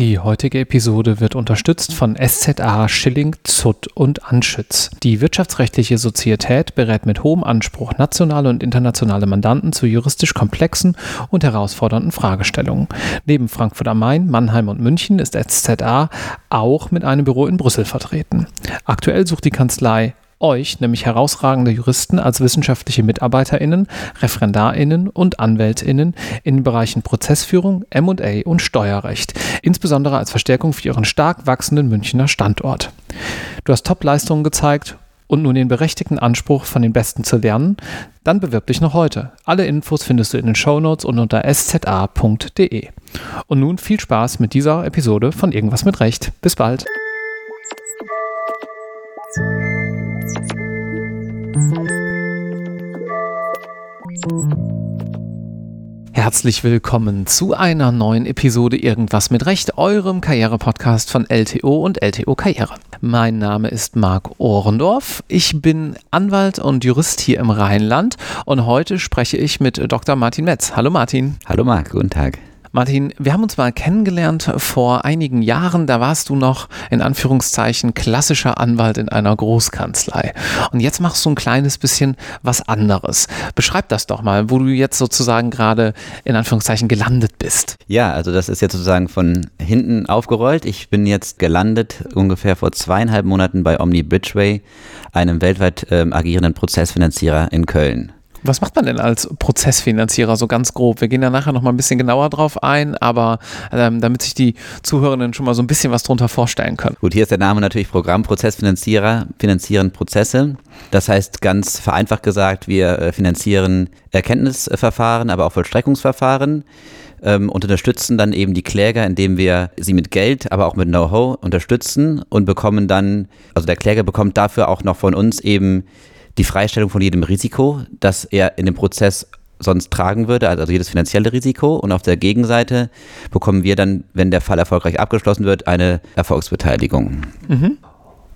Die heutige Episode wird unterstützt von SZA Schilling, Zutt und Anschütz. Die wirtschaftsrechtliche Sozietät berät mit hohem Anspruch nationale und internationale Mandanten zu juristisch komplexen und herausfordernden Fragestellungen. Neben Frankfurt am Main, Mannheim und München ist SZA auch mit einem Büro in Brüssel vertreten. Aktuell sucht die Kanzlei euch, nämlich herausragende Juristen als wissenschaftliche MitarbeiterInnen, ReferendarInnen und AnwältInnen in den Bereichen Prozessführung, MA und Steuerrecht, insbesondere als Verstärkung für ihren stark wachsenden Münchner Standort. Du hast Top-Leistungen gezeigt und nun den berechtigten Anspruch, von den Besten zu lernen, dann bewirb dich noch heute. Alle Infos findest du in den Shownotes und unter sz.a.de. Und nun viel Spaß mit dieser Episode von Irgendwas mit Recht. Bis bald. Herzlich willkommen zu einer neuen Episode Irgendwas mit Recht, eurem Karriere-Podcast von LTO und LTO Karriere. Mein Name ist Marc Ohrendorf. Ich bin Anwalt und Jurist hier im Rheinland und heute spreche ich mit Dr. Martin Metz. Hallo Martin. Hallo Marc, guten Tag. Martin, wir haben uns mal kennengelernt vor einigen Jahren. Da warst du noch in Anführungszeichen klassischer Anwalt in einer Großkanzlei. Und jetzt machst du ein kleines bisschen was anderes. Beschreib das doch mal, wo du jetzt sozusagen gerade in Anführungszeichen gelandet bist. Ja, also das ist jetzt sozusagen von hinten aufgerollt. Ich bin jetzt gelandet ungefähr vor zweieinhalb Monaten bei Omni Bridgeway, einem weltweit ähm, agierenden Prozessfinanzierer in Köln. Was macht man denn als Prozessfinanzierer so ganz grob? Wir gehen da nachher nochmal ein bisschen genauer drauf ein, aber ähm, damit sich die Zuhörenden schon mal so ein bisschen was drunter vorstellen können. Gut, hier ist der Name natürlich Programmprozessfinanzierer, finanzieren Prozesse. Das heißt ganz vereinfacht gesagt, wir äh, finanzieren Erkenntnisverfahren, aber auch Vollstreckungsverfahren ähm, und unterstützen dann eben die Kläger, indem wir sie mit Geld, aber auch mit Know-how unterstützen und bekommen dann, also der Kläger bekommt dafür auch noch von uns eben die Freistellung von jedem Risiko, das er in dem Prozess sonst tragen würde, also jedes finanzielle Risiko. Und auf der Gegenseite bekommen wir dann, wenn der Fall erfolgreich abgeschlossen wird, eine Erfolgsbeteiligung. Mhm.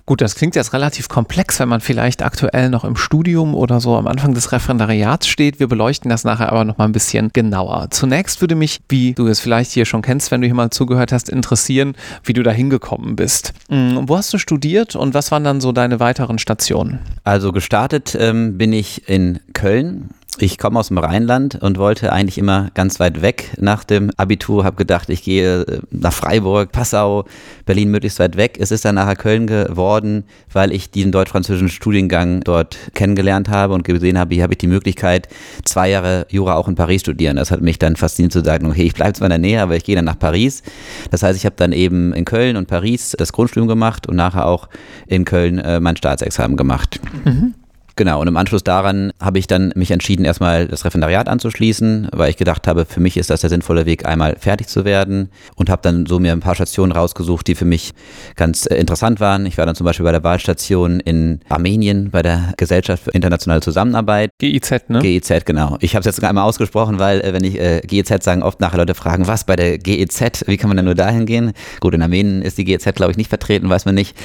Gut, das klingt jetzt relativ komplex, wenn man vielleicht aktuell noch im Studium oder so am Anfang des Referendariats steht. Wir beleuchten das nachher aber noch mal ein bisschen genauer. Zunächst würde mich, wie du es vielleicht hier schon kennst, wenn du hier mal zugehört hast, interessieren, wie du da hingekommen bist. Hm, wo hast du studiert und was waren dann so deine weiteren Stationen? Also gestartet ähm, bin ich in Köln ich komme aus dem Rheinland und wollte eigentlich immer ganz weit weg nach dem Abitur, habe gedacht, ich gehe äh, nach Freiburg, Passau, Berlin möglichst weit weg. Es ist dann nachher Köln geworden, weil ich diesen deutsch-französischen Studiengang dort kennengelernt habe und gesehen habe, hier habe ich die Möglichkeit, zwei Jahre Jura auch in Paris studieren. Das hat mich dann fasziniert zu sagen, okay, ich bleibe zwar in der Nähe, aber ich gehe dann nach Paris. Das heißt, ich habe dann eben in Köln und Paris das Grundstudium gemacht und nachher auch in Köln äh, mein Staatsexamen gemacht. Mhm. Genau, und im Anschluss daran habe ich dann mich entschieden, erstmal das Referendariat anzuschließen, weil ich gedacht habe, für mich ist das der sinnvolle Weg, einmal fertig zu werden und habe dann so mir ein paar Stationen rausgesucht, die für mich ganz äh, interessant waren. Ich war dann zum Beispiel bei der Wahlstation in Armenien, bei der Gesellschaft für internationale Zusammenarbeit. GIZ, ne? GIZ, genau. Ich habe es jetzt einmal ausgesprochen, weil äh, wenn ich äh, GIZ sagen, oft nachher Leute fragen, was bei der GIZ, wie kann man denn nur dahin gehen? Gut, in Armenien ist die GIZ, glaube ich, nicht vertreten, weiß man nicht.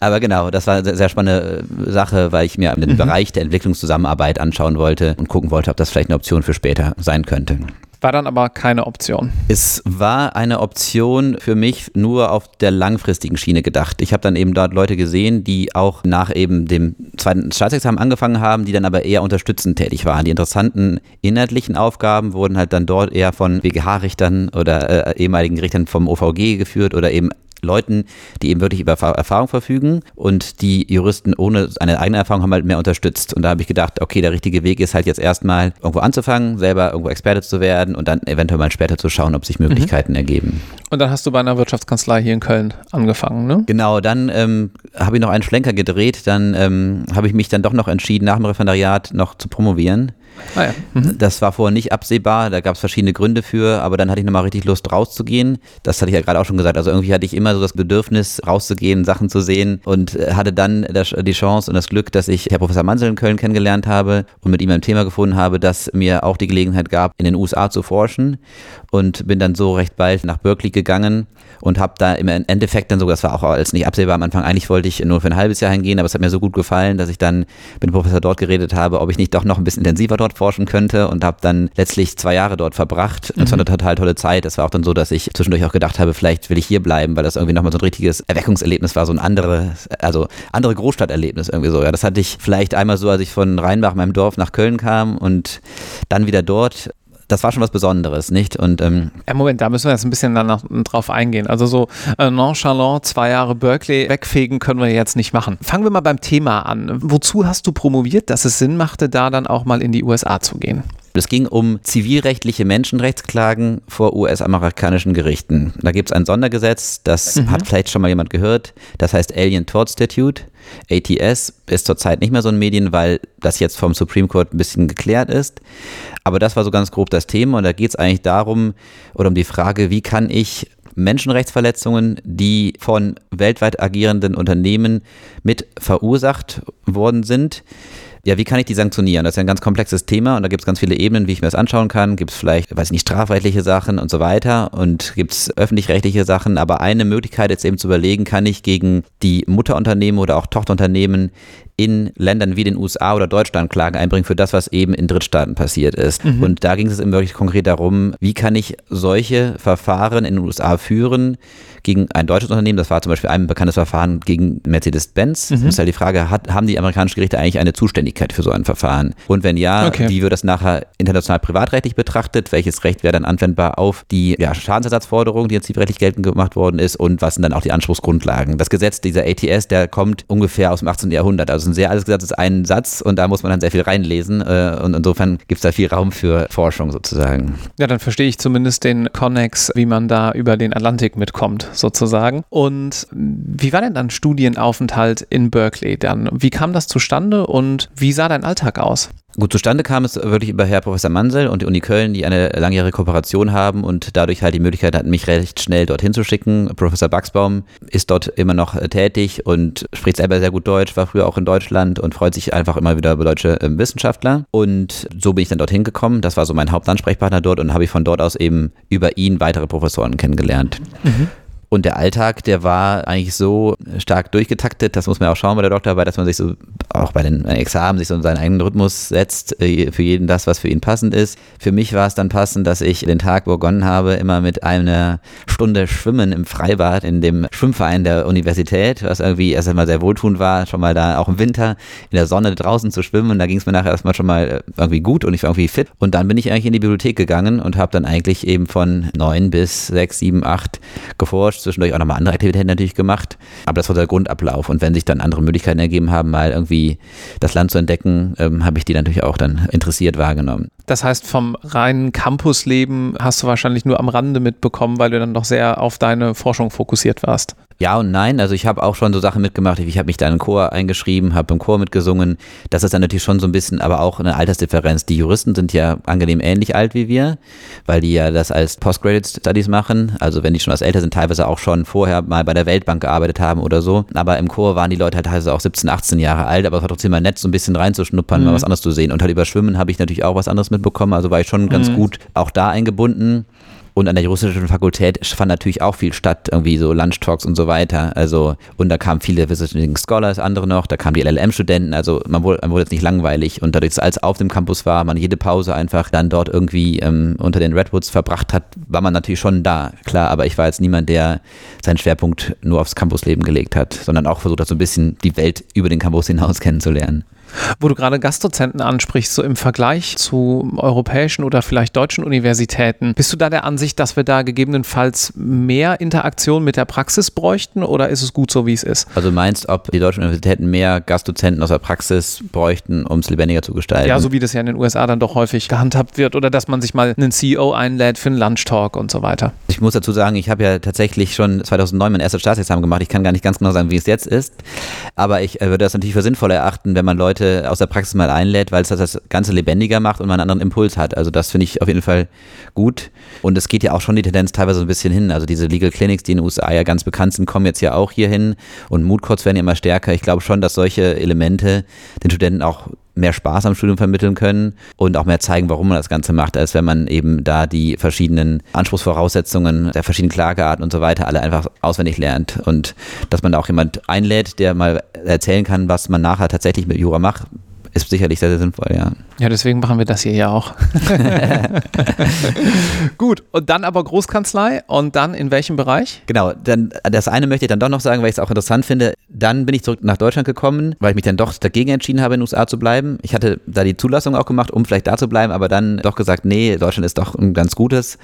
Aber genau, das war eine sehr spannende äh, Sache, weil ich mir den mhm. Bereich Bereich der Entwicklungszusammenarbeit anschauen wollte und gucken wollte, ob das vielleicht eine Option für später sein könnte. War dann aber keine Option. Es war eine Option für mich nur auf der langfristigen Schiene gedacht. Ich habe dann eben dort Leute gesehen, die auch nach eben dem zweiten Staatsexamen angefangen haben, die dann aber eher unterstützend tätig waren. Die interessanten inhaltlichen Aufgaben wurden halt dann dort eher von BGH-Richtern oder äh, ehemaligen Richtern vom OVG geführt oder eben Leuten, die eben wirklich über Erfahrung verfügen und die Juristen ohne eine eigene Erfahrung haben halt mehr unterstützt. Und da habe ich gedacht, okay, der richtige Weg ist halt jetzt erstmal irgendwo anzufangen, selber irgendwo Experte zu werden und dann eventuell mal später zu schauen, ob sich Möglichkeiten mhm. ergeben. Und dann hast du bei einer Wirtschaftskanzlei hier in Köln angefangen, ne? Genau, dann ähm, habe ich noch einen Schlenker gedreht, dann ähm, habe ich mich dann doch noch entschieden, nach dem Referendariat noch zu promovieren. Ah ja. mhm. Das war vorher nicht absehbar, da gab es verschiedene Gründe für, aber dann hatte ich nochmal richtig Lust rauszugehen. Das hatte ich ja gerade auch schon gesagt. Also irgendwie hatte ich immer so das Bedürfnis, rauszugehen, Sachen zu sehen und äh, hatte dann die Chance und das Glück, dass ich Herr Professor Mansel in Köln kennengelernt habe und mit ihm ein Thema gefunden habe, das mir auch die Gelegenheit gab, in den USA zu forschen und bin dann so recht bald nach Berkeley gegangen und habe da im Endeffekt dann sogar, das war auch alles nicht absehbar am Anfang, eigentlich wollte ich nur für ein halbes Jahr hingehen, aber es hat mir so gut gefallen, dass ich dann mit dem Professor dort geredet habe, ob ich nicht doch noch ein bisschen intensiver dort forschen könnte und habe dann letztlich zwei Jahre dort verbracht. Mhm. Das war eine total tolle Zeit. Es war auch dann so, dass ich zwischendurch auch gedacht habe, vielleicht will ich hier bleiben, weil das irgendwie nochmal so ein richtiges Erweckungserlebnis war, so ein anderes, also andere Großstadterlebnis irgendwie so. Ja, das hatte ich vielleicht einmal so, als ich von Rheinbach, meinem Dorf, nach Köln kam und dann wieder dort das war schon was Besonderes, nicht? Und, ähm ja, Moment, da müssen wir jetzt ein bisschen danach, drauf eingehen. Also so äh, nonchalant zwei Jahre Berkeley wegfegen können wir jetzt nicht machen. Fangen wir mal beim Thema an. Wozu hast du promoviert, dass es Sinn machte, da dann auch mal in die USA zu gehen? Es ging um zivilrechtliche Menschenrechtsklagen vor US-amerikanischen Gerichten. Da gibt es ein Sondergesetz, das mhm. hat vielleicht schon mal jemand gehört. Das heißt Alien Tort Statute. ATS ist zurzeit nicht mehr so ein Medien, weil das jetzt vom Supreme Court ein bisschen geklärt ist. Aber das war so ganz grob das Thema und da geht es eigentlich darum oder um die Frage, wie kann ich Menschenrechtsverletzungen, die von weltweit agierenden Unternehmen mit verursacht worden sind, ja, wie kann ich die sanktionieren? Das ist ja ein ganz komplexes Thema und da gibt es ganz viele Ebenen, wie ich mir das anschauen kann. Gibt es vielleicht, weiß ich nicht, strafrechtliche Sachen und so weiter und gibt es öffentlich-rechtliche Sachen. Aber eine Möglichkeit ist eben zu überlegen, kann ich gegen die Mutterunternehmen oder auch Tochterunternehmen in Ländern wie den USA oder Deutschland Klagen einbringen für das, was eben in Drittstaaten passiert ist. Mhm. Und da ging es eben wirklich konkret darum, wie kann ich solche Verfahren in den USA führen gegen ein deutsches Unternehmen. Das war zum Beispiel ein bekanntes Verfahren gegen Mercedes-Benz. Mhm. Das ist halt die Frage, hat, haben die amerikanischen Gerichte eigentlich eine Zuständigkeit für so ein Verfahren? Und wenn ja, okay. wie wird das nachher international privatrechtlich betrachtet? Welches Recht wäre dann anwendbar auf die ja, Schadensersatzforderung, die jetzt zivilrechtlich geltend gemacht worden ist? Und was sind dann auch die Anspruchsgrundlagen? Das Gesetz dieser ATS, der kommt ungefähr aus dem 18. Jahrhundert. Also ein sehr alles gesagt, ist ein Satz und da muss man dann sehr viel reinlesen äh, und insofern gibt es da viel Raum für Forschung sozusagen. Ja, dann verstehe ich zumindest den Connex, wie man da über den Atlantik mitkommt sozusagen. Und wie war denn dann Studienaufenthalt in Berkeley dann? Wie kam das zustande und wie sah dein Alltag aus? Gut, zustande kam es wirklich über Herr Professor Mansell und die Uni Köln, die eine langjährige Kooperation haben und dadurch halt die Möglichkeit hatten, mich recht schnell dorthin zu schicken. Professor Baxbaum ist dort immer noch äh, tätig und spricht selber sehr gut Deutsch, war früher auch in Deutschland und freut sich einfach immer wieder über deutsche äh, Wissenschaftler. Und so bin ich dann dorthin gekommen. Das war so mein Hauptansprechpartner dort und habe ich von dort aus eben über ihn weitere Professoren kennengelernt. Mhm. Und der Alltag, der war eigentlich so stark durchgetaktet, das muss man auch schauen bei der Doktorarbeit, dass man sich so auch bei den Examen sich so seinen eigenen Rhythmus setzt, äh, für jeden das, was für ihn passend ist. Für mich war es dann passend, dass ich den Tag begonnen habe, immer mit einer Stunde Schwimmen im Freibad in dem Schwimmverein der Universität, was irgendwie erst einmal sehr wohltuend war, schon mal da auch im Winter in der Sonne draußen zu schwimmen. Und da ging es mir nachher erstmal schon mal äh, irgendwie gut und ich war irgendwie fit. Und dann bin ich eigentlich in die Bibliothek gegangen und habe dann eigentlich eben von neun bis sechs, sieben, acht geforscht zwischendurch auch nochmal andere Aktivitäten natürlich gemacht. Aber das war der Grundablauf. Und wenn sich dann andere Möglichkeiten ergeben haben, mal irgendwie das Land zu entdecken, ähm, habe ich die natürlich auch dann interessiert wahrgenommen. Das heißt, vom reinen Campusleben hast du wahrscheinlich nur am Rande mitbekommen, weil du dann doch sehr auf deine Forschung fokussiert warst. Ja und nein. Also ich habe auch schon so Sachen mitgemacht. Ich habe mich da in den Chor eingeschrieben, habe im Chor mitgesungen. Das ist dann natürlich schon so ein bisschen, aber auch eine Altersdifferenz. Die Juristen sind ja angenehm ähnlich alt wie wir, weil die ja das als Postgraduate Studies machen. Also wenn die schon als älter sind, teilweise auch schon vorher mal bei der Weltbank gearbeitet haben oder so. Aber im Chor waren die Leute halt teilweise auch 17, 18 Jahre alt, aber es war trotzdem mal nett, so ein bisschen reinzuschnuppern, mhm. mal was anderes zu sehen. Und halt über Schwimmen habe ich natürlich auch was anderes mitbekommen. Also war ich schon ganz mhm. gut auch da eingebunden. Und an der juristischen Fakultät fand natürlich auch viel statt, irgendwie so Lunchtalks und so weiter. Also, und da kamen viele Visiting Scholars, andere noch, da kamen die LLM-Studenten, also man wurde, man wurde jetzt nicht langweilig. Und dadurch, dass alles auf dem Campus war, man jede Pause einfach dann dort irgendwie ähm, unter den Redwoods verbracht hat, war man natürlich schon da, klar. Aber ich war jetzt niemand, der seinen Schwerpunkt nur aufs Campusleben gelegt hat, sondern auch versucht hat, so ein bisschen die Welt über den Campus hinaus kennenzulernen. Wo du gerade Gastdozenten ansprichst, so im Vergleich zu europäischen oder vielleicht deutschen Universitäten, bist du da der Ansicht, dass wir da gegebenenfalls mehr Interaktion mit der Praxis bräuchten oder ist es gut so, wie es ist? Also meinst, ob die deutschen Universitäten mehr Gastdozenten aus der Praxis bräuchten, um es lebendiger zu gestalten? Ja, so wie das ja in den USA dann doch häufig gehandhabt wird oder dass man sich mal einen CEO einlädt für einen Lunchtalk und so weiter. Ich muss dazu sagen, ich habe ja tatsächlich schon 2009 mein erstes Staatsexamen gemacht. Ich kann gar nicht ganz genau sagen, wie es jetzt ist, aber ich äh, würde das natürlich für sinnvoll erachten, wenn man Leute Leute aus der Praxis mal einlädt, weil es das Ganze lebendiger macht und man einen anderen Impuls hat. Also das finde ich auf jeden Fall gut. Und es geht ja auch schon die Tendenz teilweise ein bisschen hin. Also diese Legal Clinics, die in den USA ja ganz bekannt sind, kommen jetzt ja auch hier hin und Moodcourts werden ja immer stärker. Ich glaube schon, dass solche Elemente den Studenten auch mehr Spaß am Studium vermitteln können und auch mehr zeigen, warum man das Ganze macht, als wenn man eben da die verschiedenen Anspruchsvoraussetzungen der verschiedenen Klagearten und so weiter alle einfach auswendig lernt und dass man da auch jemand einlädt, der mal erzählen kann, was man nachher tatsächlich mit Jura macht, ist sicherlich sehr, sehr sinnvoll, ja. Ja, deswegen machen wir das hier ja auch. Gut, und dann aber Großkanzlei und dann in welchem Bereich? Genau, dann das eine möchte ich dann doch noch sagen, weil ich es auch interessant finde. Dann bin ich zurück nach Deutschland gekommen, weil ich mich dann doch dagegen entschieden habe, in den USA zu bleiben. Ich hatte da die Zulassung auch gemacht, um vielleicht da zu bleiben, aber dann doch gesagt, nee, Deutschland ist doch ein ganz gutes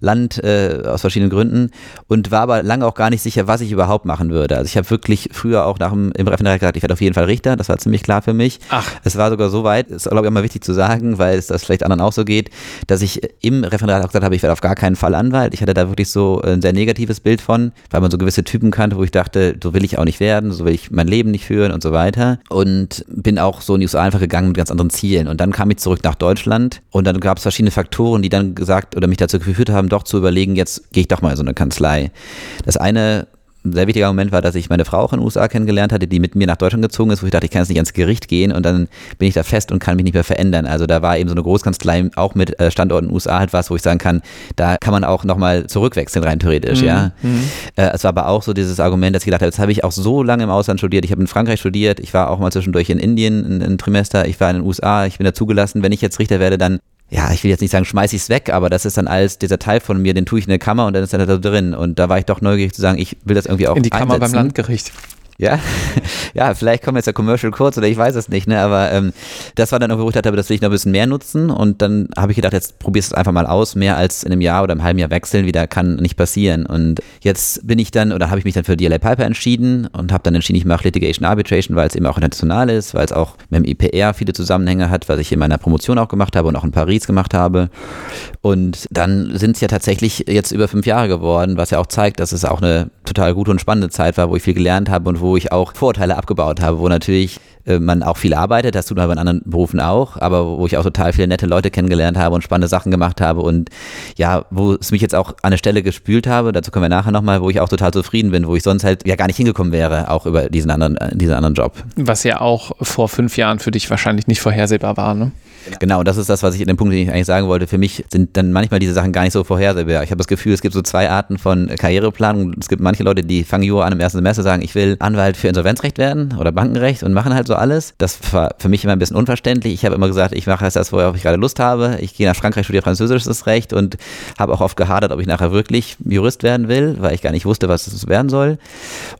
Land äh, aus verschiedenen Gründen und war aber lange auch gar nicht sicher, was ich überhaupt machen würde. Also ich habe wirklich früher auch nach dem, im Referendariat gesagt, ich werde auf jeden Fall Richter, das war ziemlich klar für mich. Ach. Es war sogar so weit, ist glaube ich mal wichtig zu sagen, weil es das vielleicht anderen auch so geht, dass ich im Referendariat auch gesagt habe, ich werde auf gar keinen Fall Anwalt. Ich hatte da wirklich so ein sehr negatives Bild von, weil man so gewisse Typen kannte, wo ich dachte, so will ich auch nicht werden, so will ich mein Leben nicht führen und so weiter. Und bin auch so in die USA einfach gegangen mit ganz anderen Zielen. Und dann kam ich zurück nach Deutschland und dann gab es verschiedene Faktoren, die dann gesagt oder mich dazu geführt haben, doch zu überlegen, jetzt gehe ich doch mal in so eine Kanzlei. Das eine ein sehr wichtiger Moment war, dass ich meine Frau auch in den USA kennengelernt hatte, die mit mir nach Deutschland gezogen ist, wo ich dachte, ich kann jetzt nicht ans Gericht gehen und dann bin ich da fest und kann mich nicht mehr verändern. Also da war eben so eine Großkanzlei auch mit äh, Standort in den USA halt was, wo ich sagen kann, da kann man auch nochmal zurückwechseln rein theoretisch, mhm. ja. Mhm. Äh, es war aber auch so dieses Argument, dass ich gedacht habe, jetzt habe ich auch so lange im Ausland studiert, ich habe in Frankreich studiert, ich war auch mal zwischendurch in Indien ein, ein Trimester, ich war in den USA, ich bin da zugelassen, wenn ich jetzt Richter werde, dann ja, ich will jetzt nicht sagen, schmeiß ich es weg, aber das ist dann alles dieser Teil von mir, den tue ich in eine Kammer und dann ist er da drin. Und da war ich doch neugierig zu sagen, ich will das irgendwie auch In die Kammer einsetzen. beim Landgericht. Ja, ja, vielleicht kommt jetzt der Commercial kurz oder ich weiß es nicht, ne? Aber ähm, das war dann irgendwie, wo ich dachte, das will ich noch ein bisschen mehr nutzen. Und dann habe ich gedacht, jetzt probierst du es einfach mal aus. Mehr als in einem Jahr oder einem halben Jahr wechseln wieder kann nicht passieren. Und jetzt bin ich dann oder habe ich mich dann für DLA Piper entschieden und habe dann entschieden, ich mache Litigation Arbitration, weil es eben auch international ist, weil es auch mit dem IPR viele Zusammenhänge hat, was ich in meiner Promotion auch gemacht habe und auch in Paris gemacht habe. Und dann sind es ja tatsächlich jetzt über fünf Jahre geworden, was ja auch zeigt, dass es auch eine total gute und spannende Zeit war, wo ich viel gelernt habe und wo ich auch Vorurteile abgebaut habe, wo natürlich äh, man auch viel arbeitet, das tut man bei anderen Berufen auch, aber wo ich auch total viele nette Leute kennengelernt habe und spannende Sachen gemacht habe und ja, wo es mich jetzt auch an eine Stelle gespült habe, dazu kommen wir nachher nochmal, wo ich auch total zufrieden bin, wo ich sonst halt ja gar nicht hingekommen wäre, auch über diesen anderen, äh, diesen anderen Job. Was ja auch vor fünf Jahren für dich wahrscheinlich nicht vorhersehbar war, ne? Genau, das ist das, was ich in dem Punkt, den ich eigentlich sagen wollte. Für mich sind dann manchmal diese Sachen gar nicht so vorhersehbar. Ich habe das Gefühl, es gibt so zwei Arten von Karriereplanung. Es gibt manche Leute, die fangen Jura an im ersten Semester, sagen, ich will Anwalt für Insolvenzrecht werden oder Bankenrecht und machen halt so alles. Das war für mich immer ein bisschen unverständlich. Ich habe immer gesagt, ich mache das, worauf ich gerade Lust habe. Ich gehe nach Frankreich, studiere französisches Recht und habe auch oft gehadert, ob ich nachher wirklich Jurist werden will, weil ich gar nicht wusste, was es werden soll.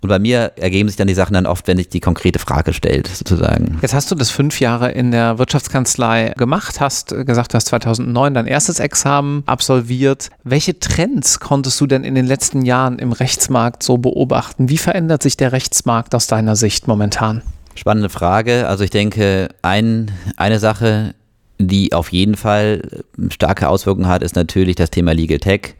Und bei mir ergeben sich dann die Sachen dann oft, wenn sich die konkrete Frage stellt, sozusagen. Jetzt hast du das fünf Jahre in der Wirtschaftskanzlei gemacht, hast gesagt, du hast 2009 dein erstes Examen absolviert. Welche Trends konntest du denn in den letzten Jahren im Rechtsmarkt so beobachten? Wie verändert sich der Rechtsmarkt aus deiner Sicht momentan? Spannende Frage. Also ich denke, ein, eine Sache, die auf jeden Fall starke Auswirkungen hat, ist natürlich das Thema Legal Tech.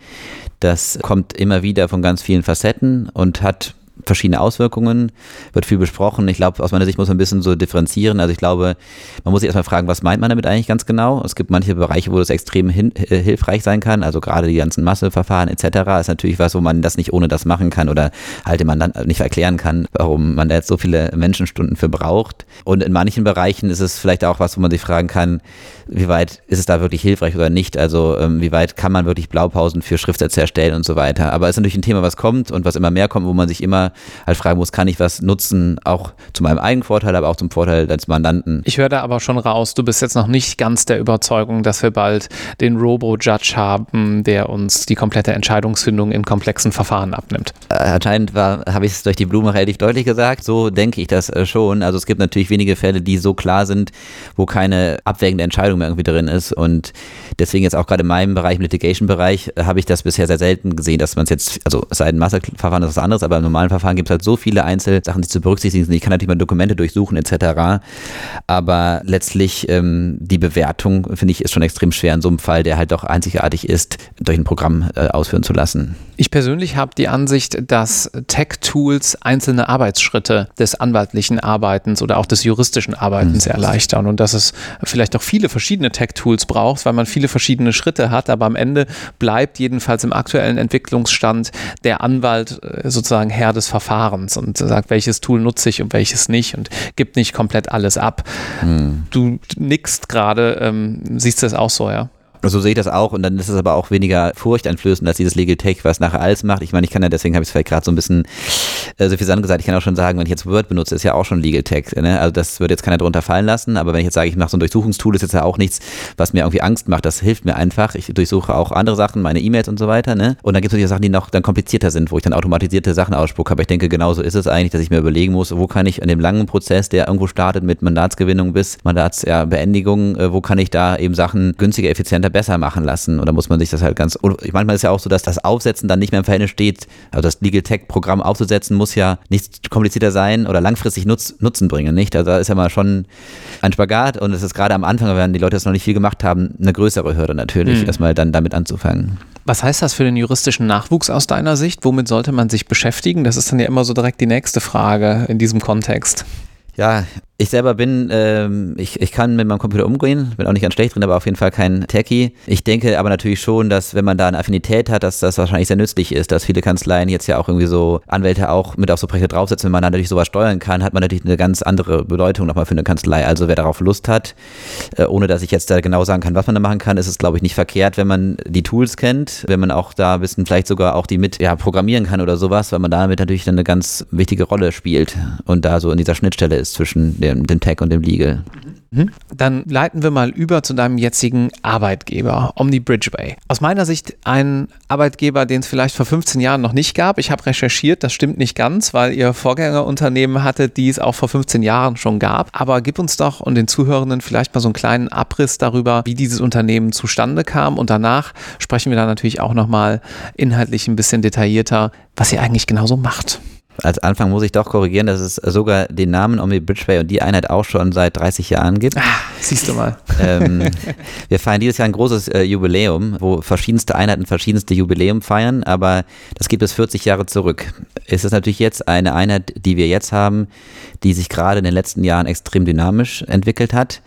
Das kommt immer wieder von ganz vielen Facetten und hat verschiedene Auswirkungen, wird viel besprochen. Ich glaube, aus meiner Sicht muss man ein bisschen so differenzieren. Also ich glaube, man muss sich erstmal fragen, was meint man damit eigentlich ganz genau? Es gibt manche Bereiche, wo das extrem hin, äh, hilfreich sein kann. Also gerade die ganzen Masseverfahren etc. ist natürlich was, wo man das nicht ohne das machen kann oder halt dem Mandant nicht erklären kann, warum man da jetzt so viele Menschenstunden für braucht. Und in manchen Bereichen ist es vielleicht auch was, wo man sich fragen kann, wie weit ist es da wirklich hilfreich oder nicht? Also ähm, wie weit kann man wirklich Blaupausen für Schriftsätze erstellen und so weiter? Aber es ist natürlich ein Thema, was kommt und was immer mehr kommt, wo man sich immer halt fragen muss, kann ich was nutzen, auch zu meinem eigenen Vorteil, aber auch zum Vorteil des Mandanten. Ich höre da aber schon raus, du bist jetzt noch nicht ganz der Überzeugung, dass wir bald den Robo-Judge haben, der uns die komplette Entscheidungsfindung in komplexen Verfahren abnimmt. Äh, anscheinend habe ich es durch die Blume relativ deutlich gesagt. So denke ich das äh, schon. Also es gibt natürlich wenige Fälle, die so klar sind, wo keine abwägende Entscheidung mehr irgendwie drin ist. Und deswegen jetzt auch gerade in meinem Bereich, im Litigation-Bereich, äh, habe ich das bisher sehr selten gesehen, dass man es jetzt, also es sei denn, Masseverfahren ist was anderes, aber im normalen Verfahren gibt es halt so viele Einzelsachen, die zu berücksichtigen sind. Ich kann natürlich mal Dokumente durchsuchen etc. Aber letztlich ähm, die Bewertung, finde ich, ist schon extrem schwer in so einem Fall, der halt doch einzigartig ist, durch ein Programm äh, ausführen zu lassen. Ich persönlich habe die Ansicht, dass Tech-Tools einzelne Arbeitsschritte des anwaltlichen Arbeitens oder auch des juristischen Arbeitens mhm. erleichtern und dass es vielleicht auch viele verschiedene Tech-Tools braucht, weil man viele verschiedene Schritte hat, aber am Ende bleibt jedenfalls im aktuellen Entwicklungsstand der Anwalt äh, sozusagen Herr des Verfahrens und sagt, welches Tool nutze ich und welches nicht und gibt nicht komplett alles ab. Mhm. Du nickst gerade, ähm, siehst du das auch so, ja? So sehe ich das auch und dann ist es aber auch weniger furchteinflößend als dieses Legal Tech, was nachher alles macht. Ich meine, ich kann ja, deswegen habe ich es vielleicht gerade so ein bisschen Also für Sand gesagt, ich kann auch schon sagen, wenn ich jetzt Word benutze, ist ja auch schon Legal Tech. Ne? Also das würde jetzt keiner drunter fallen lassen, aber wenn ich jetzt sage, ich mache so ein Durchsuchungstool, ist jetzt ja auch nichts, was mir irgendwie Angst macht. Das hilft mir einfach. Ich durchsuche auch andere Sachen, meine E-Mails und so weiter. Ne? Und dann gibt es natürlich Sachen, die noch dann komplizierter sind, wo ich dann automatisierte Sachen ausspucke. Aber ich denke, genauso ist es eigentlich, dass ich mir überlegen muss, wo kann ich in dem langen Prozess, der irgendwo startet mit Mandatsgewinnung bis Mandatsbeendigung, ja, wo kann ich da eben Sachen günstiger, effizienter, besser machen lassen? Oder muss man sich das halt ganz, manchmal ist ja auch so, dass das Aufsetzen dann nicht mehr im Verhältnis steht, also das Legal Tech Programm aufzusetzen muss ja nicht komplizierter sein oder langfristig Nutz, Nutzen bringen, nicht? Also da ist ja mal schon ein Spagat und es ist gerade am Anfang, wenn die Leute das noch nicht viel gemacht haben, eine größere Hürde natürlich, mhm. erstmal dann damit anzufangen. Was heißt das für den juristischen Nachwuchs aus deiner Sicht? Womit sollte man sich beschäftigen? Das ist dann ja immer so direkt die nächste Frage in diesem Kontext. Ja, ich selber bin, ähm, ich, ich kann mit meinem Computer umgehen, bin auch nicht ganz schlecht drin, aber auf jeden Fall kein Techie. Ich denke aber natürlich schon, dass wenn man da eine Affinität hat, dass das wahrscheinlich sehr nützlich ist, dass viele Kanzleien jetzt ja auch irgendwie so Anwälte auch mit auf so Projekte draufsetzen. Wenn man dann natürlich sowas steuern kann, hat man natürlich eine ganz andere Bedeutung nochmal für eine Kanzlei. Also wer darauf Lust hat, äh, ohne dass ich jetzt da genau sagen kann, was man da machen kann, ist es glaube ich nicht verkehrt, wenn man die Tools kennt, wenn man auch da ein bisschen vielleicht sogar auch die mit ja, programmieren kann oder sowas, weil man damit natürlich dann eine ganz wichtige Rolle spielt und da so in dieser Schnittstelle ist zwischen dem, dem Tech und dem Legal. Mhm. Dann leiten wir mal über zu deinem jetzigen Arbeitgeber, Omni Bridgeway. Aus meiner Sicht ein Arbeitgeber, den es vielleicht vor 15 Jahren noch nicht gab. Ich habe recherchiert, das stimmt nicht ganz, weil ihr Vorgängerunternehmen hattet, die es auch vor 15 Jahren schon gab. Aber gib uns doch und den Zuhörenden vielleicht mal so einen kleinen Abriss darüber, wie dieses Unternehmen zustande kam. Und danach sprechen wir dann natürlich auch nochmal inhaltlich ein bisschen detaillierter, was ihr eigentlich genauso macht als Anfang muss ich doch korrigieren, dass es sogar den Namen Omni Bridgeway und die Einheit auch schon seit 30 Jahren gibt. Ah, siehst du mal. Ähm, wir feiern dieses Jahr ein großes äh, Jubiläum, wo verschiedenste Einheiten verschiedenste Jubiläum feiern, aber das gibt es 40 Jahre zurück. Es ist natürlich jetzt eine Einheit, die wir jetzt haben, die sich gerade in den letzten Jahren extrem dynamisch entwickelt hat.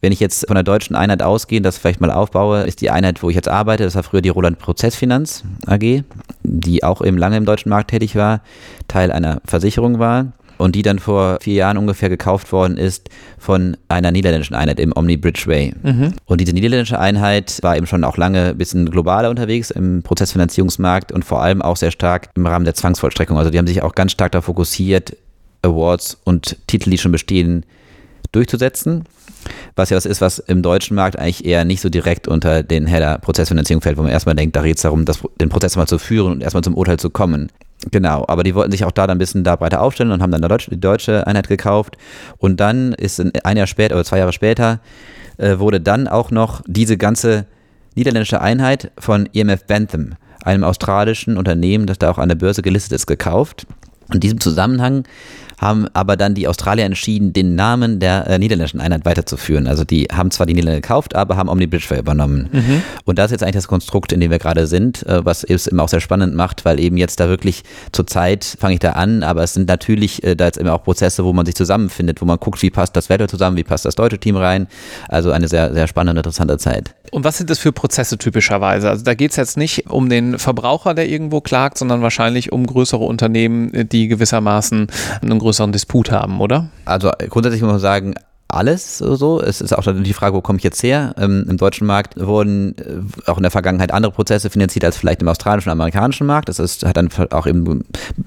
Wenn ich jetzt von der deutschen Einheit ausgehe, das vielleicht mal aufbaue, ist die Einheit, wo ich jetzt arbeite, das war früher die Roland Prozessfinanz AG, die auch eben lange im deutschen Markt tätig war, Teil einer Versicherung war und die dann vor vier Jahren ungefähr gekauft worden ist von einer niederländischen Einheit im Omni Bridgeway. Mhm. Und diese niederländische Einheit war eben schon auch lange ein bisschen globaler unterwegs im Prozessfinanzierungsmarkt und vor allem auch sehr stark im Rahmen der Zwangsvollstreckung. Also die haben sich auch ganz stark darauf fokussiert, Awards und Titel, die schon bestehen, durchzusetzen was ja was ist, was im deutschen Markt eigentlich eher nicht so direkt unter den Header Prozessfinanzierung fällt, wo man erstmal denkt, da geht es darum, das, den Prozess mal zu führen und erstmal zum Urteil zu kommen. Genau, aber die wollten sich auch da dann ein bisschen da breiter aufstellen und haben dann die deutsche Einheit gekauft. Und dann ist ein Jahr später oder zwei Jahre später äh, wurde dann auch noch diese ganze niederländische Einheit von EMF Bentham, einem australischen Unternehmen, das da auch an der Börse gelistet ist, gekauft. In diesem Zusammenhang haben aber dann die Australier entschieden, den Namen der äh, niederländischen Einheit weiterzuführen. Also die haben zwar die Niederlande gekauft, aber haben Omni Bridgeway übernommen. Mhm. Und das ist jetzt eigentlich das Konstrukt, in dem wir gerade sind, äh, was es immer auch sehr spannend macht, weil eben jetzt da wirklich zur Zeit fange ich da an, aber es sind natürlich äh, da jetzt immer auch Prozesse, wo man sich zusammenfindet, wo man guckt, wie passt das Wetter zusammen, wie passt das deutsche Team rein. Also eine sehr, sehr spannende, interessante Zeit. Und was sind das für Prozesse typischerweise? Also da geht es jetzt nicht um den Verbraucher, der irgendwo klagt, sondern wahrscheinlich um größere Unternehmen, die gewissermaßen einen größeren Disput haben, oder? Also grundsätzlich muss man sagen, alles so. Es ist auch die Frage, wo komme ich jetzt her? Ähm, Im deutschen Markt wurden äh, auch in der Vergangenheit andere Prozesse finanziert als vielleicht im australischen und amerikanischen Markt. Das ist, hat dann auch eben,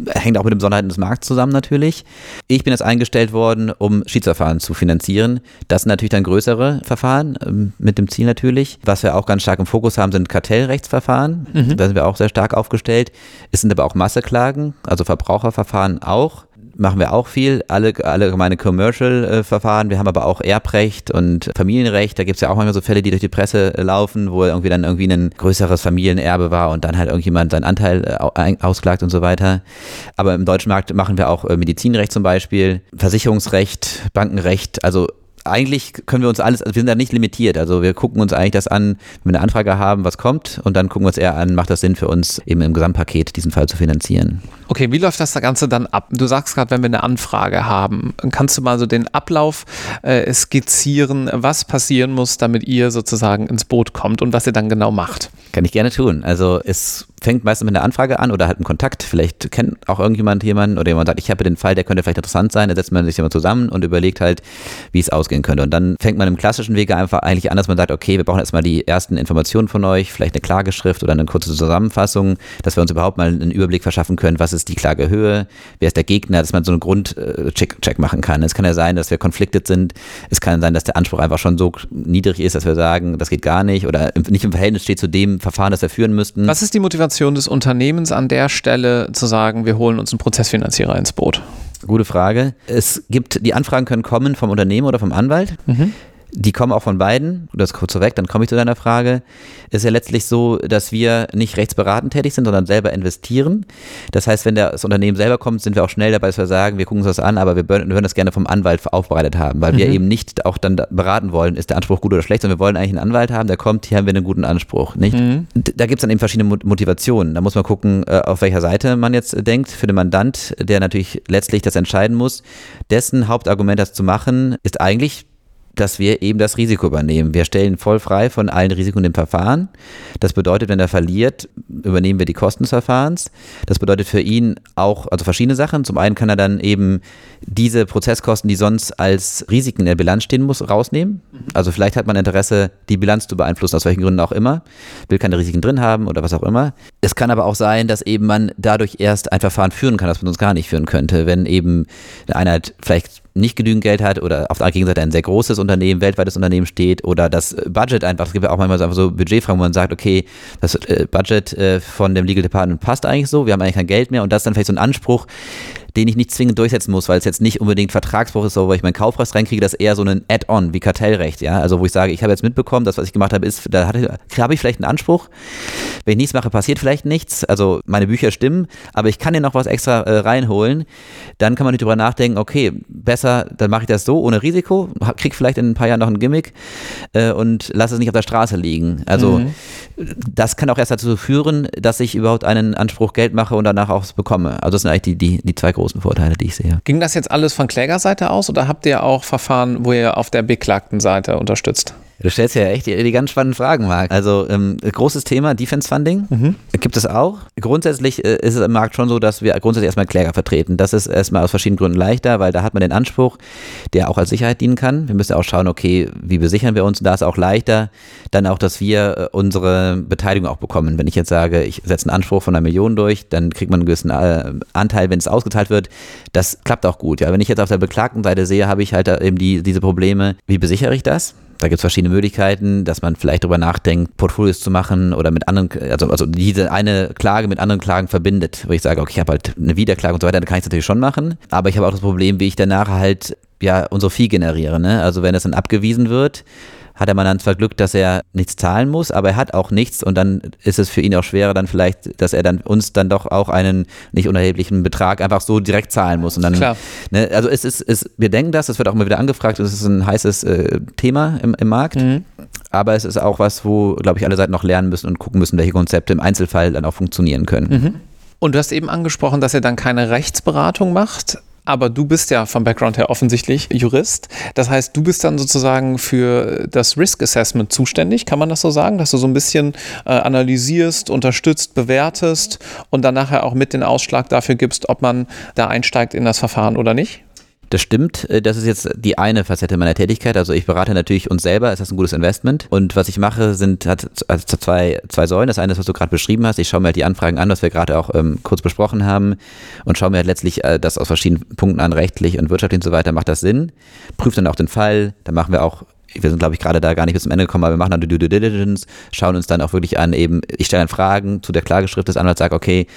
hängt auch mit den Besonderheiten des Markts zusammen natürlich. Ich bin jetzt eingestellt worden, um Schiedsverfahren zu finanzieren. Das sind natürlich dann größere Verfahren, ähm, mit dem Ziel natürlich. Was wir auch ganz stark im Fokus haben, sind Kartellrechtsverfahren. Mhm. Da sind wir auch sehr stark aufgestellt. Es sind aber auch Masseklagen, also Verbraucherverfahren auch machen wir auch viel, alle allgemeine Commercial-Verfahren. Wir haben aber auch Erbrecht und Familienrecht. Da gibt es ja auch manchmal so Fälle, die durch die Presse laufen, wo irgendwie dann irgendwie ein größeres Familienerbe war und dann halt irgendjemand seinen Anteil äh, ausklagt und so weiter. Aber im deutschen Markt machen wir auch äh, Medizinrecht zum Beispiel, Versicherungsrecht, Bankenrecht, also eigentlich können wir uns alles, also wir sind da nicht limitiert. Also wir gucken uns eigentlich das an, wenn wir eine Anfrage haben, was kommt und dann gucken wir uns eher an, macht das Sinn für uns eben im Gesamtpaket diesen Fall zu finanzieren. Okay, wie läuft das Ganze dann ab? Du sagst gerade, wenn wir eine Anfrage haben, kannst du mal so den Ablauf äh, skizzieren, was passieren muss, damit ihr sozusagen ins Boot kommt und was ihr dann genau macht? Kann ich gerne tun. Also es fängt meistens mit einer Anfrage an oder halt ein Kontakt. Vielleicht kennt auch irgendjemand jemanden oder jemand sagt, ich habe den Fall, der könnte vielleicht interessant sein. Da setzt man sich immer zusammen und überlegt halt, wie es ausgehen könnte. Und dann fängt man im klassischen Wege einfach eigentlich an, dass man sagt, okay, wir brauchen erstmal die ersten Informationen von euch, vielleicht eine Klageschrift oder eine kurze Zusammenfassung, dass wir uns überhaupt mal einen Überblick verschaffen können, was ist die Klagehöhe, wer ist der Gegner, dass man so einen Grundcheck machen kann. Es kann ja sein, dass wir conflicted sind. Es kann sein, dass der Anspruch einfach schon so niedrig ist, dass wir sagen, das geht gar nicht oder nicht im Verhältnis steht zu dem Verfahren, das wir führen müssten. Was ist die Motivation des Unternehmens an der Stelle zu sagen, wir holen uns einen Prozessfinanzierer ins Boot? Gute Frage. Es gibt, die Anfragen können kommen vom Unternehmen oder vom Anwalt. Mhm. Die kommen auch von beiden. Das kurz vorweg, dann komme ich zu deiner Frage. Ist ja letztlich so, dass wir nicht rechtsberatend tätig sind, sondern selber investieren. Das heißt, wenn das Unternehmen selber kommt, sind wir auch schnell dabei, dass wir sagen, wir gucken uns das an, aber wir würden das gerne vom Anwalt aufbereitet haben, weil mhm. wir eben nicht auch dann beraten wollen, ist der Anspruch gut oder schlecht, sondern wir wollen eigentlich einen Anwalt haben, der kommt, hier haben wir einen guten Anspruch. Nicht? Mhm. Da gibt es dann eben verschiedene Motivationen. Da muss man gucken, äh, auf welcher Seite man jetzt denkt. Für den Mandant, der natürlich letztlich das entscheiden muss, dessen Hauptargument, das zu machen, ist eigentlich dass wir eben das Risiko übernehmen. Wir stellen voll frei von allen Risiken im Verfahren. Das bedeutet, wenn er verliert, übernehmen wir die Kosten des Verfahrens. Das bedeutet für ihn auch, also verschiedene Sachen. Zum einen kann er dann eben diese Prozesskosten, die sonst als Risiken in der Bilanz stehen muss, rausnehmen. Also vielleicht hat man Interesse, die Bilanz zu beeinflussen, aus welchen Gründen auch immer, will keine Risiken drin haben oder was auch immer. Es kann aber auch sein, dass eben man dadurch erst ein Verfahren führen kann, das man sonst gar nicht führen könnte, wenn eben eine Einheit vielleicht nicht genügend Geld hat oder auf der Gegenseite ein sehr großes Unternehmen, weltweites Unternehmen steht oder das Budget einfach, es gibt ja auch manchmal so, so Budgetfragen, wo man sagt, okay, das äh, Budget äh, von dem Legal Department passt eigentlich so, wir haben eigentlich kein Geld mehr und das ist dann vielleicht so ein Anspruch, den ich nicht zwingend durchsetzen muss, weil es jetzt nicht unbedingt Vertragsbruch ist, wo ich meinen Kaufpreis reinkriege, das ist eher so ein Add-on wie Kartellrecht, ja. Also wo ich sage, ich habe jetzt mitbekommen, das, was ich gemacht habe, ist, da habe ich vielleicht einen Anspruch. Wenn ich nichts mache, passiert vielleicht nichts. Also meine Bücher stimmen, aber ich kann dir noch was extra äh, reinholen. Dann kann man nicht drüber nachdenken, okay, besser, dann mache ich das so ohne Risiko, krieg vielleicht in ein paar Jahren noch ein Gimmick äh, und lasse es nicht auf der Straße liegen. Also mhm. das kann auch erst dazu führen, dass ich überhaupt einen Anspruch Geld mache und danach auch bekomme. Also das sind eigentlich die, die, die zwei großen Vorteile, die ich sehe. Ging das jetzt alles von Klägerseite aus oder habt ihr auch Verfahren, wo ihr auf der beklagten Seite unterstützt? Du stellst ja echt die, die ganz spannenden Fragen, Marc. Also ähm, großes Thema, Defense Funding, mhm. gibt es auch. Grundsätzlich äh, ist es im Markt schon so, dass wir grundsätzlich erstmal Kläger vertreten. Das ist erstmal aus verschiedenen Gründen leichter, weil da hat man den Anspruch, der auch als Sicherheit dienen kann. Wir müssen auch schauen, okay, wie besichern wir uns? Und da ist auch leichter, dann auch, dass wir äh, unsere Beteiligung auch bekommen. Wenn ich jetzt sage, ich setze einen Anspruch von einer Million durch, dann kriegt man einen gewissen äh, Anteil, wenn es ausgezahlt wird. Das klappt auch gut. Ja, wenn ich jetzt auf der beklagten Seite sehe, habe ich halt eben die, diese Probleme. Wie besichere ich das? Da gibt es verschiedene Möglichkeiten, dass man vielleicht darüber nachdenkt, Portfolios zu machen oder mit anderen, also, also diese eine Klage mit anderen Klagen verbindet, wo ich sage, okay, ich habe halt eine Wiederklage und so weiter, dann kann ich es natürlich schon machen. Aber ich habe auch das Problem, wie ich danach halt ja unsere Fee generiere. Ne? Also wenn es dann abgewiesen wird, hat der Mandant zwar Glück, dass er nichts zahlen muss, aber er hat auch nichts und dann ist es für ihn auch schwerer dann vielleicht, dass er dann uns dann doch auch einen nicht unerheblichen Betrag einfach so direkt zahlen muss. Und dann, Klar. Ne, also es ist, es, wir denken das, es wird auch immer wieder angefragt, es ist ein heißes äh, Thema im, im Markt, mhm. aber es ist auch was, wo, glaube ich, alle Seiten noch lernen müssen und gucken müssen, welche Konzepte im Einzelfall dann auch funktionieren können. Mhm. Und du hast eben angesprochen, dass ihr dann keine Rechtsberatung macht aber du bist ja vom Background her offensichtlich Jurist. Das heißt, du bist dann sozusagen für das Risk Assessment zuständig, kann man das so sagen, dass du so ein bisschen äh, analysierst, unterstützt, bewertest und dann nachher auch mit den Ausschlag dafür gibst, ob man da einsteigt in das Verfahren oder nicht? Das stimmt. Äh, das ist jetzt die eine Facette meiner Tätigkeit. Also ich berate natürlich uns selber. Ist das ein gutes Investment? Und was ich mache, sind hat also zwei, zwei Säulen. Das eine ist, was du gerade beschrieben hast. Ich schaue mir halt die Anfragen an, was wir gerade auch ähm, kurz besprochen haben und schaue mir halt letztlich äh, das aus verschiedenen Punkten an, rechtlich und wirtschaftlich und so weiter. Macht das Sinn? Prüft dann auch den Fall. Da machen wir auch wir sind, glaube ich, gerade da gar nicht bis zum Ende gekommen, aber wir machen dann die Due Diligence, schauen uns dann auch wirklich an, eben, ich stelle dann Fragen zu der Klageschrift des Anwalts, sage, okay,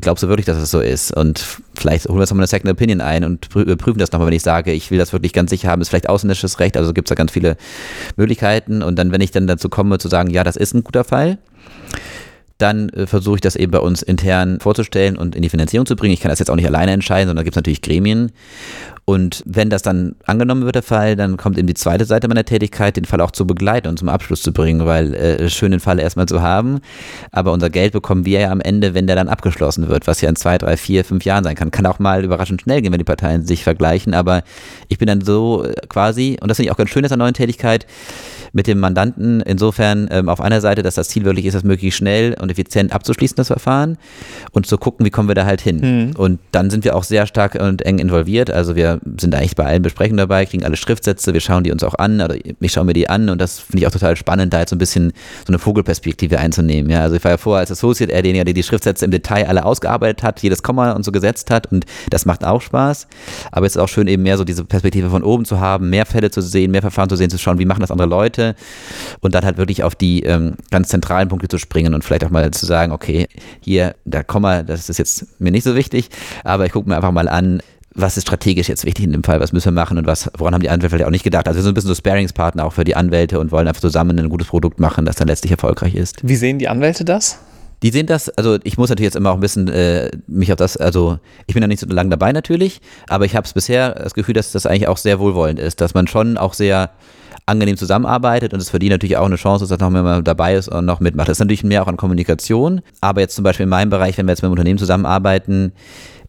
glaubst du wirklich, dass es so ist? Und vielleicht holen wir uns nochmal eine Second Opinion ein und prüfen das nochmal, wenn ich sage, ich will das wirklich ganz sicher haben, ist vielleicht ausländisches Recht, also gibt es da ganz viele Möglichkeiten. Und dann, wenn ich dann dazu komme, zu sagen, ja, das ist ein guter Fall, dann äh, versuche ich das eben bei uns intern vorzustellen und in die Finanzierung zu bringen. Ich kann das jetzt auch nicht alleine entscheiden, sondern da gibt es natürlich Gremien. Und wenn das dann angenommen wird, der Fall, dann kommt eben die zweite Seite meiner Tätigkeit, den Fall auch zu begleiten und zum Abschluss zu bringen, weil äh, schön den Fall erstmal zu haben, aber unser Geld bekommen wir ja am Ende, wenn der dann abgeschlossen wird, was ja in zwei, drei, vier, fünf Jahren sein kann. Kann auch mal überraschend schnell gehen, wenn die Parteien sich vergleichen, aber ich bin dann so äh, quasi, und das finde ich auch ganz schön, dass der neuen Tätigkeit, mit dem Mandanten insofern ähm, auf einer Seite, dass das Ziel wirklich ist, das möglichst schnell und effizient abzuschließen, das Verfahren und zu gucken, wie kommen wir da halt hin. Mhm. Und dann sind wir auch sehr stark und eng involviert. Also wir wir sind eigentlich bei allen Besprechungen dabei, kriegen alle Schriftsätze, wir schauen die uns auch an, oder ich schaue mir die an und das finde ich auch total spannend, da jetzt so ein bisschen so eine Vogelperspektive einzunehmen. Ja, also ich war ja vorher als Associate, er derjenige, der die Schriftsätze im Detail alle ausgearbeitet hat, jedes Komma und so gesetzt hat und das macht auch Spaß. Aber es ist auch schön, eben mehr so diese Perspektive von oben zu haben, mehr Fälle zu sehen, mehr Verfahren zu sehen, zu schauen, wie machen das andere Leute und dann halt wirklich auf die ähm, ganz zentralen Punkte zu springen und vielleicht auch mal zu sagen, okay, hier, da Komma, das ist jetzt mir nicht so wichtig, aber ich gucke mir einfach mal an, was ist strategisch jetzt wichtig in dem Fall, was müssen wir machen und was, woran haben die Anwälte vielleicht auch nicht gedacht. Also wir sind ein bisschen so Sparingspartner auch für die Anwälte und wollen einfach zusammen ein gutes Produkt machen, das dann letztlich erfolgreich ist. Wie sehen die Anwälte das? Die sehen das, also ich muss natürlich jetzt immer auch ein bisschen äh, mich auf das, also ich bin ja nicht so lange dabei natürlich, aber ich habe es bisher das Gefühl, dass das eigentlich auch sehr wohlwollend ist, dass man schon auch sehr angenehm zusammenarbeitet und es für die natürlich auch eine Chance ist, dass noch mehr dabei ist und noch mitmacht. Das ist natürlich mehr auch an Kommunikation, aber jetzt zum Beispiel in meinem Bereich, wenn wir jetzt mit einem Unternehmen zusammenarbeiten,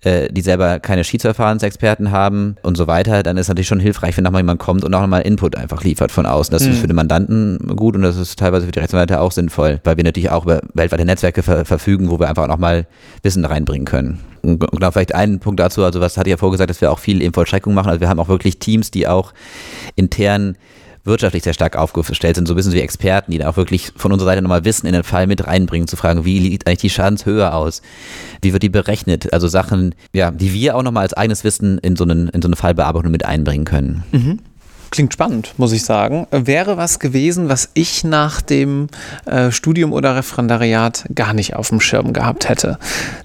äh, die selber keine Schiedsverfahrensexperten haben und so weiter, dann ist natürlich schon hilfreich, wenn nochmal jemand kommt und auch nochmal Input einfach liefert von außen. Das mhm. ist für den Mandanten gut und das ist teilweise für die Rechtsanwälte auch sinnvoll, weil wir natürlich auch über weltweite Netzwerke ver verfügen, wo wir einfach nochmal Wissen reinbringen können. Und genau, vielleicht einen Punkt dazu, also was hatte ich ja vorgesagt, dass wir auch viel in Vollstreckung machen. Also wir haben auch wirklich Teams, die auch intern wirtschaftlich sehr stark aufgestellt sind, so wissen wir Experten, die da auch wirklich von unserer Seite nochmal Wissen in den Fall mit reinbringen, zu fragen, wie sieht eigentlich die Schadenshöhe aus? Wie wird die berechnet? Also Sachen, ja, die wir auch nochmal als eigenes Wissen in so, einen, in so eine Fallbearbeitung mit einbringen können. Mhm. Klingt spannend, muss ich sagen. Wäre was gewesen, was ich nach dem äh, Studium oder Referendariat gar nicht auf dem Schirm gehabt hätte.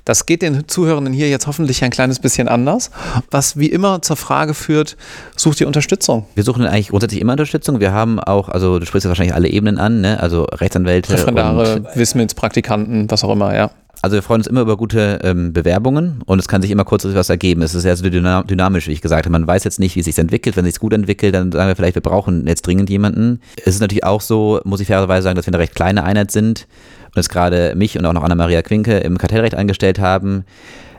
Das geht den Zuhörenden hier jetzt hoffentlich ein kleines bisschen anders. Was wie immer zur Frage führt, sucht ihr Unterstützung? Wir suchen eigentlich grundsätzlich immer Unterstützung. Wir haben auch, also du sprichst ja wahrscheinlich alle Ebenen an, ne? also Rechtsanwälte. Referendare, Wismits, Praktikanten, was auch immer, ja. Also wir freuen uns immer über gute ähm, Bewerbungen und es kann sich immer kurzfristig was ergeben. Es ist sehr so dynamisch, wie ich gesagt habe. Man weiß jetzt nicht, wie es sich entwickelt. Wenn es sich gut entwickelt, dann sagen wir vielleicht, wir brauchen jetzt dringend jemanden. Es ist natürlich auch so, muss ich fairerweise sagen, dass wir eine recht kleine Einheit sind und jetzt gerade mich und auch noch Anna-Maria Quinke im Kartellrecht eingestellt haben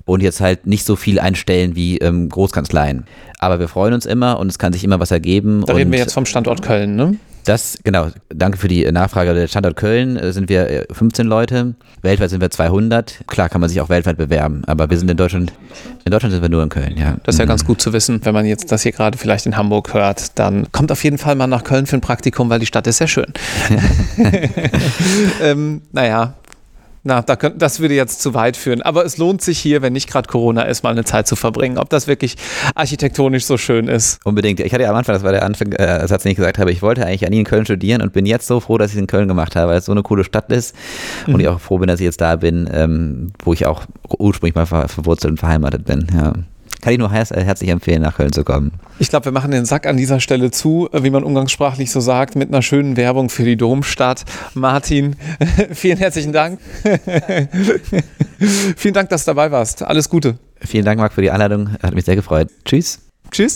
und jetzt halt nicht so viel einstellen wie ähm, Großkanzleien. Aber wir freuen uns immer und es kann sich immer was ergeben. Da reden wir jetzt vom Standort Köln, ne? Das, genau, danke für die Nachfrage. Der Standort Köln äh, sind wir 15 äh, Leute, weltweit sind wir 200. Klar kann man sich auch weltweit bewerben, aber wir sind in Deutschland, in Deutschland sind wir nur in Köln, ja. Das ist ja mhm. ganz gut zu wissen, wenn man jetzt das hier gerade vielleicht in Hamburg hört, dann kommt auf jeden Fall mal nach Köln für ein Praktikum, weil die Stadt ist sehr schön. ähm, naja, na, da könnt, das würde jetzt zu weit führen. Aber es lohnt sich hier, wenn nicht gerade Corona ist, mal eine Zeit zu verbringen. Ob das wirklich architektonisch so schön ist. Unbedingt. Ich hatte ja am Anfang, das war der Anfang, äh, Satz, den ich gesagt habe, ich wollte eigentlich an in Köln studieren und bin jetzt so froh, dass ich es in Köln gemacht habe, weil es so eine coole Stadt ist. Mhm. Und ich auch froh bin, dass ich jetzt da bin, ähm, wo ich auch ursprünglich mal ver verwurzelt und verheiratet bin. Ja. Kann ich nur her äh, herzlich empfehlen, nach Köln zu kommen. Ich glaube, wir machen den Sack an dieser Stelle zu, äh, wie man umgangssprachlich so sagt, mit einer schönen Werbung für die Domstadt. Martin, vielen herzlichen Dank. vielen Dank, dass du dabei warst. Alles Gute. Vielen Dank, Marc, für die Einladung. Hat mich sehr gefreut. Tschüss. Tschüss.